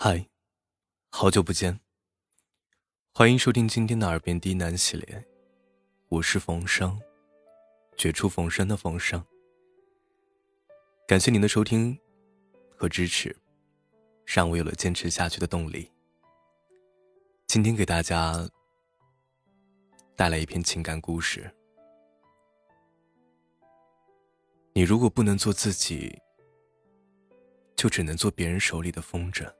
嗨，好久不见。欢迎收听今天的耳边低喃系列，我是冯生，绝处逢生的冯生。感谢您的收听和支持，让我有了坚持下去的动力。今天给大家带来一篇情感故事。你如果不能做自己，就只能做别人手里的风筝。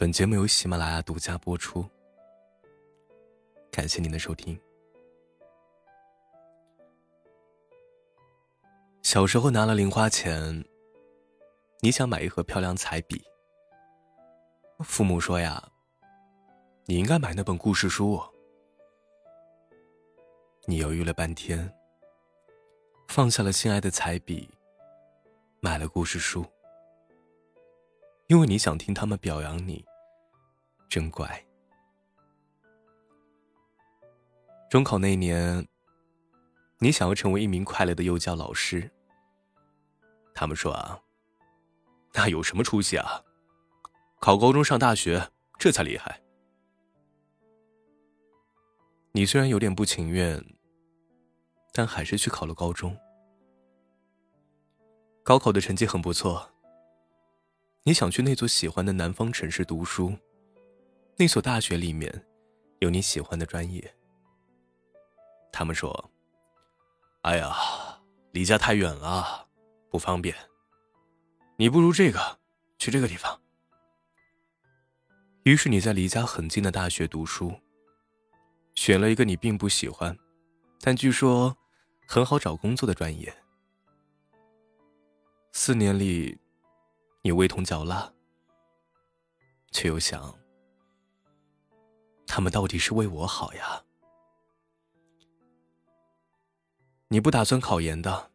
本节目由喜马拉雅独家播出，感谢您的收听。小时候拿了零花钱，你想买一盒漂亮彩笔，父母说呀：“你应该买那本故事书。”你犹豫了半天，放下了心爱的彩笔，买了故事书，因为你想听他们表扬你。真乖。中考那年，你想要成为一名快乐的幼教老师。他们说啊，那有什么出息啊？考高中上大学，这才厉害。你虽然有点不情愿，但还是去考了高中。高考的成绩很不错。你想去那座喜欢的南方城市读书。那所大学里面，有你喜欢的专业。他们说：“哎呀，离家太远了，不方便。你不如这个，去这个地方。”于是你在离家很近的大学读书，选了一个你并不喜欢，但据说很好找工作的专业。四年里，你味同嚼蜡，却又想。他们到底是为我好呀？你不打算考研的，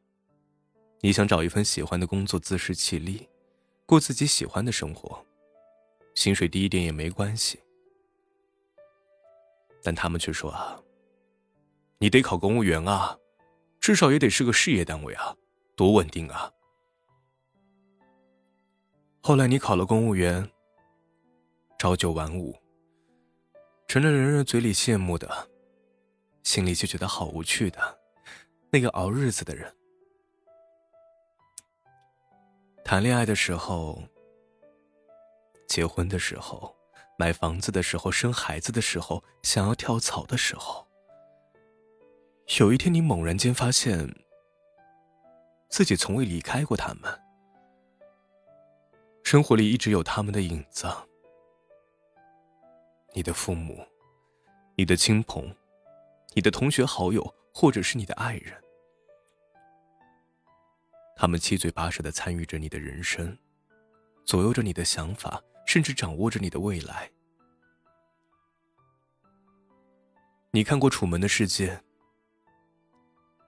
你想找一份喜欢的工作，自食其力，过自己喜欢的生活，薪水低一点也没关系。但他们却说啊，你得考公务员啊，至少也得是个事业单位啊，多稳定啊。后来你考了公务员，朝九晚五。成了人人嘴里羡慕的，心里却觉得好无趣的那个熬日子的人。谈恋爱的时候，结婚的时候，买房子的时候，生孩子的时候，想要跳槽的时候，有一天你猛然间发现，自己从未离开过他们，生活里一直有他们的影子。你的父母，你的亲朋，你的同学好友，或者是你的爱人，他们七嘴八舌的参与着你的人生，左右着你的想法，甚至掌握着你的未来。你看过《楚门的世界》，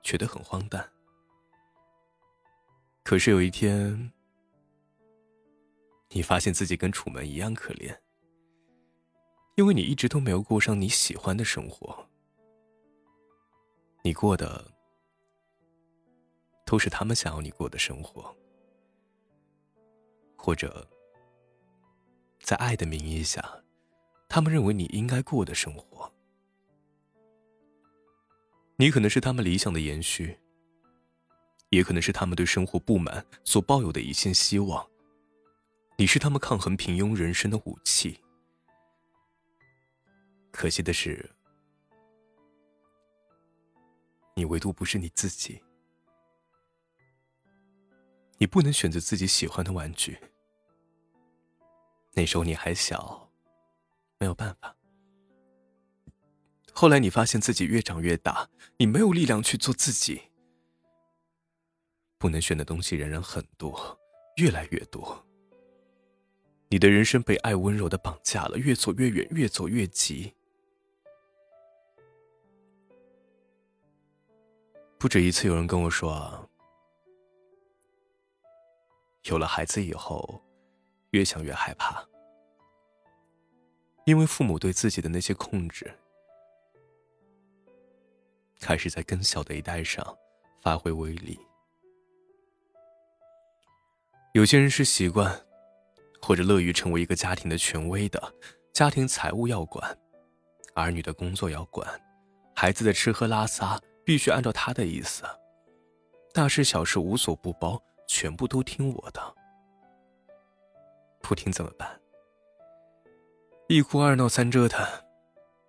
觉得很荒诞。可是有一天，你发现自己跟楚门一样可怜。因为你一直都没有过上你喜欢的生活，你过的都是他们想要你过的生活，或者在爱的名义下，他们认为你应该过的生活。你可能是他们理想的延续，也可能是他们对生活不满所抱有的一线希望。你是他们抗衡平庸人生的武器。可惜的是，你唯独不是你自己。你不能选择自己喜欢的玩具。那时候你还小，没有办法。后来你发现自己越长越大，你没有力量去做自己。不能选的东西仍然很多，越来越多。你的人生被爱温柔的绑架了，越走越远，越走越急。不止一次有人跟我说，有了孩子以后，越想越害怕，因为父母对自己的那些控制，开始在更小的一代上发挥威力。有些人是习惯，或者乐于成为一个家庭的权威的，家庭财务要管，儿女的工作要管，孩子的吃喝拉撒必须按照他的意思，大事小事无所不包，全部都听我的。不听怎么办？一哭二闹三折腾，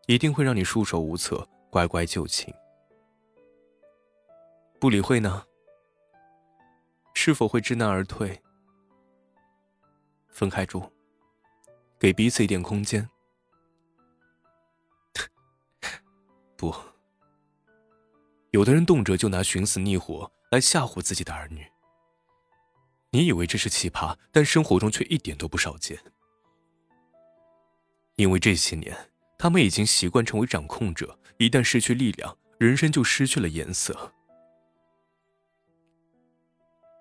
一定会让你束手无策，乖乖就寝。不理会呢？是否会知难而退？分开住，给彼此一点空间。不，有的人动辄就拿寻死觅活来吓唬自己的儿女。你以为这是奇葩，但生活中却一点都不少见。因为这些年，他们已经习惯成为掌控者，一旦失去力量，人生就失去了颜色。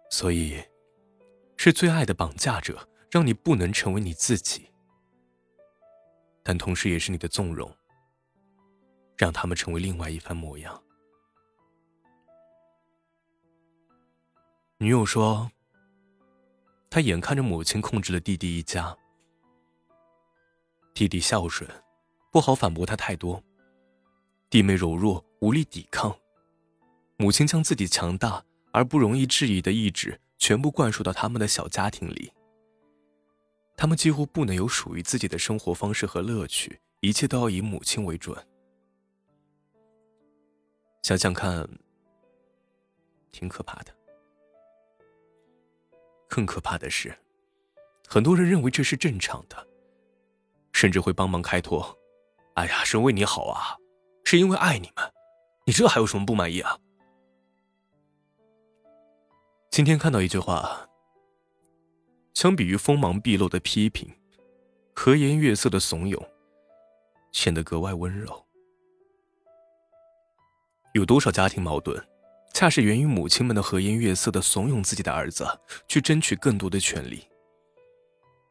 所以，是最爱的绑架者，让你不能成为你自己；但同时，也是你的纵容，让他们成为另外一番模样。女友说：“他眼看着母亲控制了弟弟一家，弟弟孝顺，不好反驳他太多；弟妹柔弱，无力抵抗，母亲将自己强大。”而不容易质疑的意志全部灌输到他们的小家庭里。他们几乎不能有属于自己的生活方式和乐趣，一切都要以母亲为准。想想看，挺可怕的。更可怕的是，很多人认为这是正常的，甚至会帮忙开脱：“哎呀，是为你好啊，是因为爱你们，你这还有什么不满意啊？”今天看到一句话，相比于锋芒毕露的批评，和颜悦色的怂恿，显得格外温柔。有多少家庭矛盾，恰是源于母亲们的和颜悦色的怂恿自己的儿子去争取更多的权利。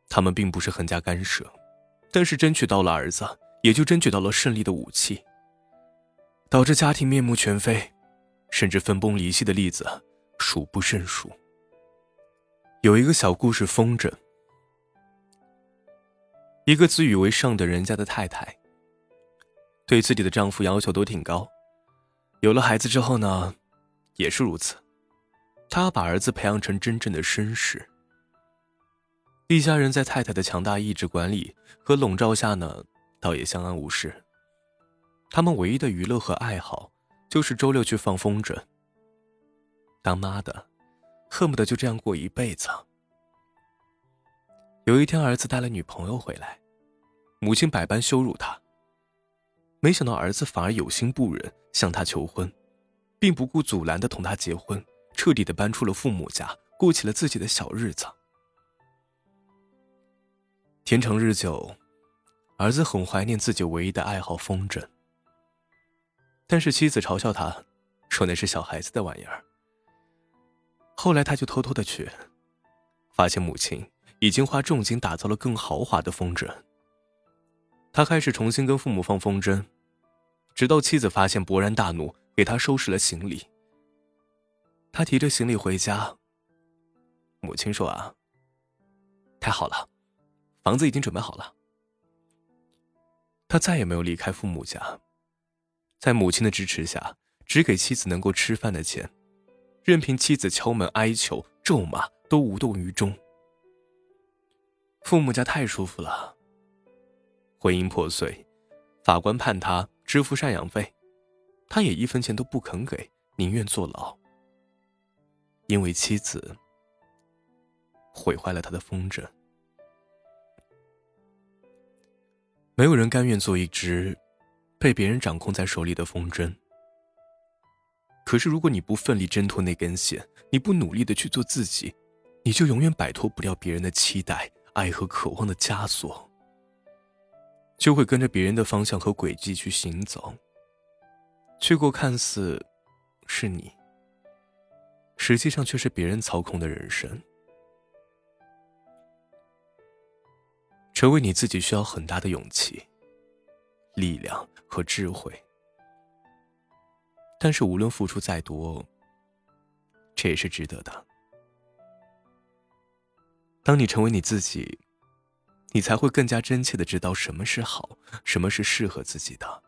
他们并不是横加干涉，但是争取到了儿子，也就争取到了胜利的武器，导致家庭面目全非，甚至分崩离析的例子。数不胜数。有一个小故事，风筝。一个自以为上等人家的太太，对自己的丈夫要求都挺高。有了孩子之后呢，也是如此。他要把儿子培养成真正的绅士。一家人在太太的强大意志管理和笼罩下呢，倒也相安无事。他们唯一的娱乐和爱好，就是周六去放风筝。当妈的，恨不得就这样过一辈子。有一天，儿子带了女朋友回来，母亲百般羞辱他。没想到儿子反而有心不忍，向他求婚，并不顾阻拦的同他结婚，彻底的搬出了父母家，过起了自己的小日子。天长日久，儿子很怀念自己唯一的爱好风筝，但是妻子嘲笑他，说那是小孩子的玩意儿。后来他就偷偷的去，发现母亲已经花重金打造了更豪华的风筝。他开始重新跟父母放风筝，直到妻子发现勃然大怒，给他收拾了行李。他提着行李回家，母亲说：“啊，太好了，房子已经准备好了。”他再也没有离开父母家，在母亲的支持下，只给妻子能够吃饭的钱。任凭妻子敲门哀求、咒骂，都无动于衷。父母家太舒服了。婚姻破碎，法官判他支付赡养费，他也一分钱都不肯给，宁愿坐牢。因为妻子毁坏了他的风筝。没有人甘愿做一只被别人掌控在手里的风筝。可是，如果你不奋力挣脱那根线，你不努力的去做自己，你就永远摆脱不了别人的期待、爱和渴望的枷锁，就会跟着别人的方向和轨迹去行走，去过看似是你，实际上却是别人操控的人生。成为你自己需要很大的勇气、力量和智慧。但是无论付出再多，这也是值得的。当你成为你自己，你才会更加真切的知道什么是好，什么是适合自己的，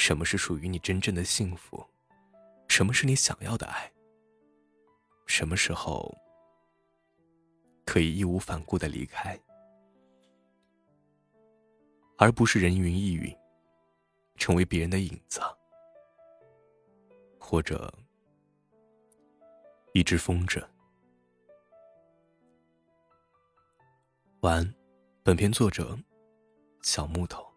什么是属于你真正的幸福，什么是你想要的爱，什么时候可以义无反顾的离开，而不是人云亦云，成为别人的影子，或者一只风筝。晚安，本片作者小木头。